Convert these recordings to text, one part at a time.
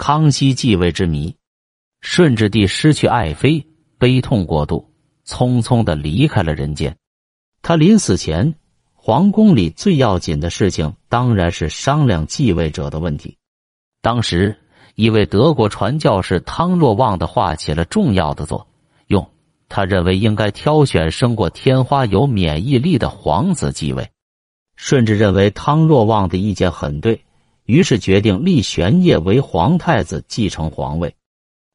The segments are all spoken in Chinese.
康熙继位之谜。顺治帝失去爱妃，悲痛过度，匆匆的离开了人间。他临死前，皇宫里最要紧的事情当然是商量继位者的问题。当时，一位德国传教士汤若望的话起了重要的作用。他认为应该挑选生过天花、有免疫力的皇子继位。顺治认为汤若望的意见很对，于是决定立玄烨为皇太子，继承皇位。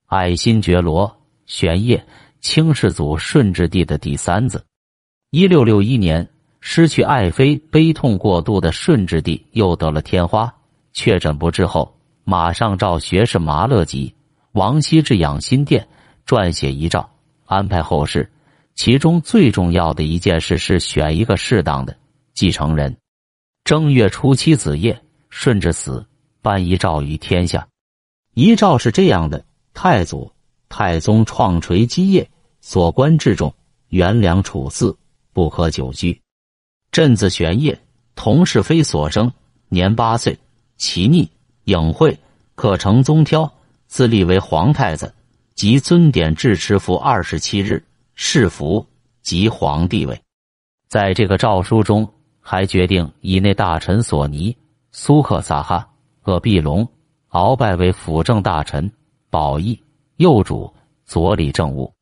爱新觉罗玄烨，清世祖顺治帝的第三子。一六六一年，失去爱妃，悲痛过度的顺治帝又得了天花，确诊不治后，马上召学士麻勒吉、王羲之养心殿，撰写遗诏，安排后事。其中最重要的一件事是选一个适当的继承人。正月初七子夜，顺治死，颁遗诏于天下。遗诏是这样的。太祖、太宗创垂基业，所官至重，元良处嗣，不可久居。朕字玄烨，同是妃所生，年八岁，其逆隐晦，可成宗挑，自立为皇太子。即尊典至持服二十七日，谥服即皇帝位。在这个诏书中，还决定以内大臣索尼、苏克萨哈、鄂必隆、鳌拜为辅政大臣。保义右主左理政务，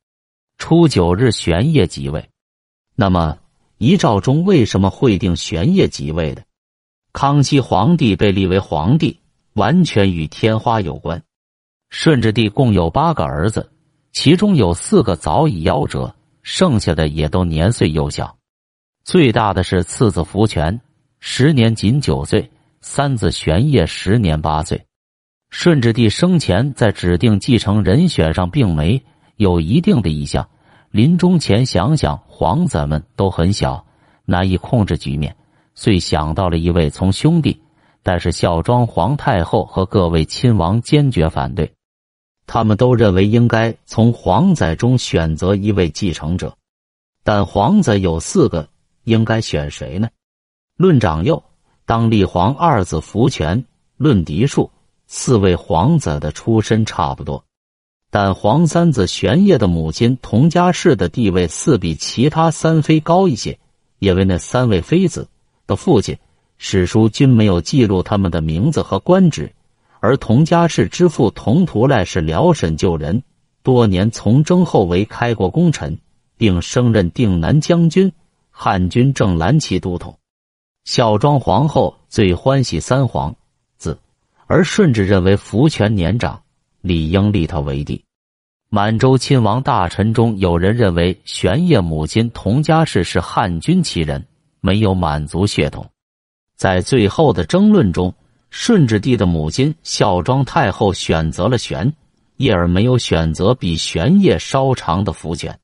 初九日玄烨即位。那么遗诏中为什么会定玄烨即位的？康熙皇帝被立为皇帝，完全与天花有关。顺治帝共有八个儿子，其中有四个早已夭折，剩下的也都年岁幼小。最大的是次子福全，时年仅九岁；三子玄烨时年八岁。顺治帝生前在指定继承人选上并没有一定的意向。临终前想想，皇子们都很小，难以控制局面，遂想到了一位从兄弟。但是孝庄皇太后和各位亲王坚决反对，他们都认为应该从皇子中选择一位继承者。但皇子有四个，应该选谁呢？论长幼，当立皇二子福全；论嫡庶。四位皇子的出身差不多，但皇三子玄烨的母亲佟佳氏的地位似比其他三妃高一些，因为那三位妃子的父亲史书均没有记录他们的名字和官职，而佟佳氏之父佟图赖是辽沈旧人，多年从征后为开国功臣，并升任定南将军、汉军正蓝旗都统。孝庄皇后最欢喜三皇子。而顺治认为福全年长，理应立他为帝。满洲亲王大臣中有人认为玄烨母亲佟佳氏是汉军旗人，没有满族血统。在最后的争论中，顺治帝的母亲孝庄太后选择了玄烨，而没有选择比玄烨稍长的福全。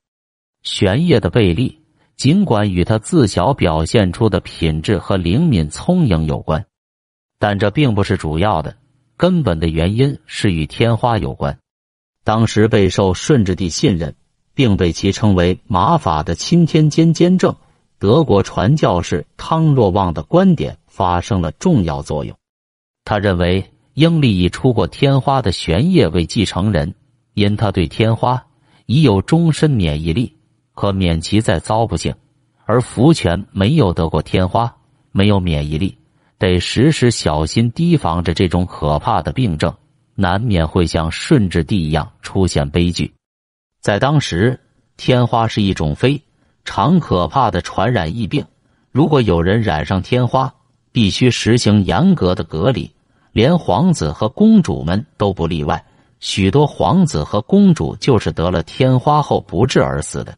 玄烨的贝利，尽管与他自小表现出的品质和灵敏聪颖有关。但这并不是主要的，根本的原因是与天花有关。当时备受顺治帝信任，并被其称为“马法”的钦天监监正德国传教士汤若望的观点发生了重要作用。他认为应立以出过天花的玄烨为继承人，因他对天花已有终身免疫力，可免其再遭不幸；而福全没有得过天花，没有免疫力。得时时小心提防着这种可怕的病症，难免会像顺治帝一样出现悲剧。在当时，天花是一种非常可怕的传染疫病。如果有人染上天花，必须实行严格的隔离，连皇子和公主们都不例外。许多皇子和公主就是得了天花后不治而死的。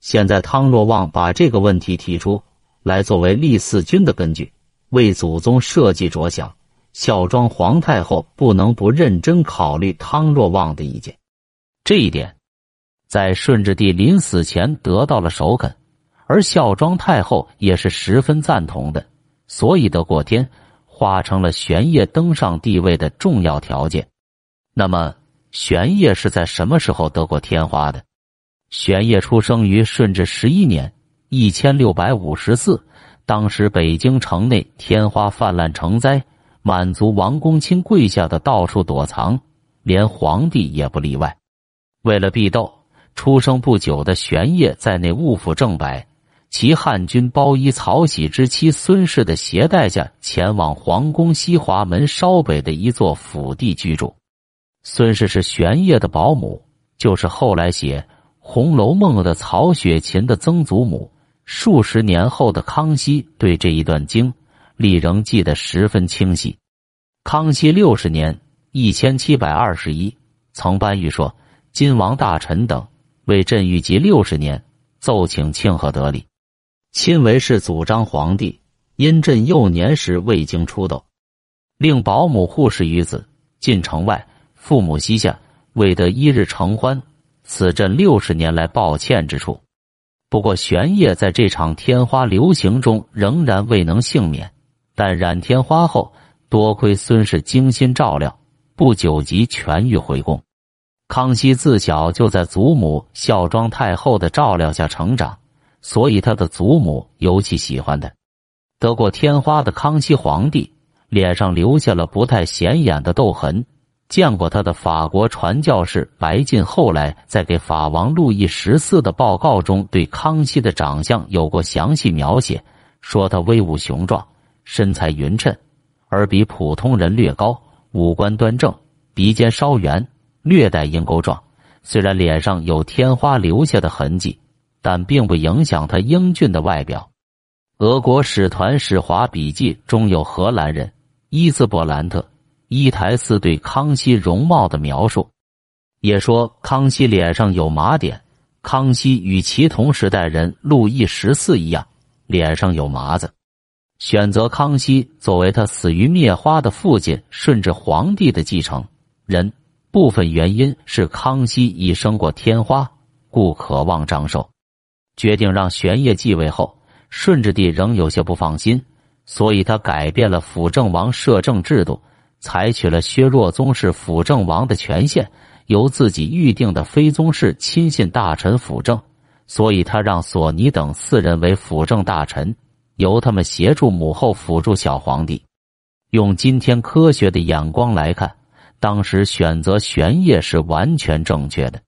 现在汤若望把这个问题提出来作为立嗣君的根据。为祖宗社稷着想，孝庄皇太后不能不认真考虑汤若望的意见。这一点，在顺治帝临死前得到了首肯，而孝庄太后也是十分赞同的，所以得过天化成了玄烨登上帝位的重要条件。那么，玄烨是在什么时候得过天花的？玄烨出生于顺治十一年（一千六百五十四）。当时北京城内天花泛滥成灾，满族王公卿跪下的到处躲藏，连皇帝也不例外。为了避斗，出生不久的玄烨在内务府正白，其汉军包衣曹玺之妻孙氏的携带下，前往皇宫西华门稍北的一座府邸居住。孙氏是玄烨的保姆，就是后来写《红楼梦》的曹雪芹的曾祖母。数十年后的康熙对这一段经历仍记得十分清晰。康熙六十年（一千七百二十一），曾颁谕说：“金王大臣等为朕御及六十年，奏请庆贺得礼。亲为是祖张皇帝，因朕幼年时未经出斗，令保姆护侍于子，进城外，父母膝下，未得一日承欢，此阵六十年来抱歉之处。”不过，玄烨在这场天花流行中仍然未能幸免。但染天花后，多亏孙氏精心照料，不久即痊愈回宫。康熙自小就在祖母孝庄太后的照料下成长，所以他的祖母尤其喜欢他。得过天花的康熙皇帝脸上留下了不太显眼的痘痕。见过他的法国传教士白晋，后来在给法王路易十四的报告中，对康熙的长相有过详细描写，说他威武雄壮，身材匀称，而比普通人略高，五官端正，鼻尖稍圆，略带鹰钩状。虽然脸上有天花留下的痕迹，但并不影响他英俊的外表。俄国使团使华笔记中有荷兰人伊兹伯兰特。伊台斯对康熙容貌的描述，也说康熙脸上有麻点。康熙与其同时代人路易十四一样，脸上有麻子。选择康熙作为他死于灭花的父亲顺治皇帝的继承人，部分原因是康熙已生过天花，故渴望长寿。决定让玄烨继位后，顺治帝仍有些不放心，所以他改变了辅政王摄政制度。采取了削弱宗室辅政王的权限，由自己预定的非宗室亲信大臣辅政，所以他让索尼等四人为辅政大臣，由他们协助母后辅助小皇帝。用今天科学的眼光来看，当时选择玄烨是完全正确的。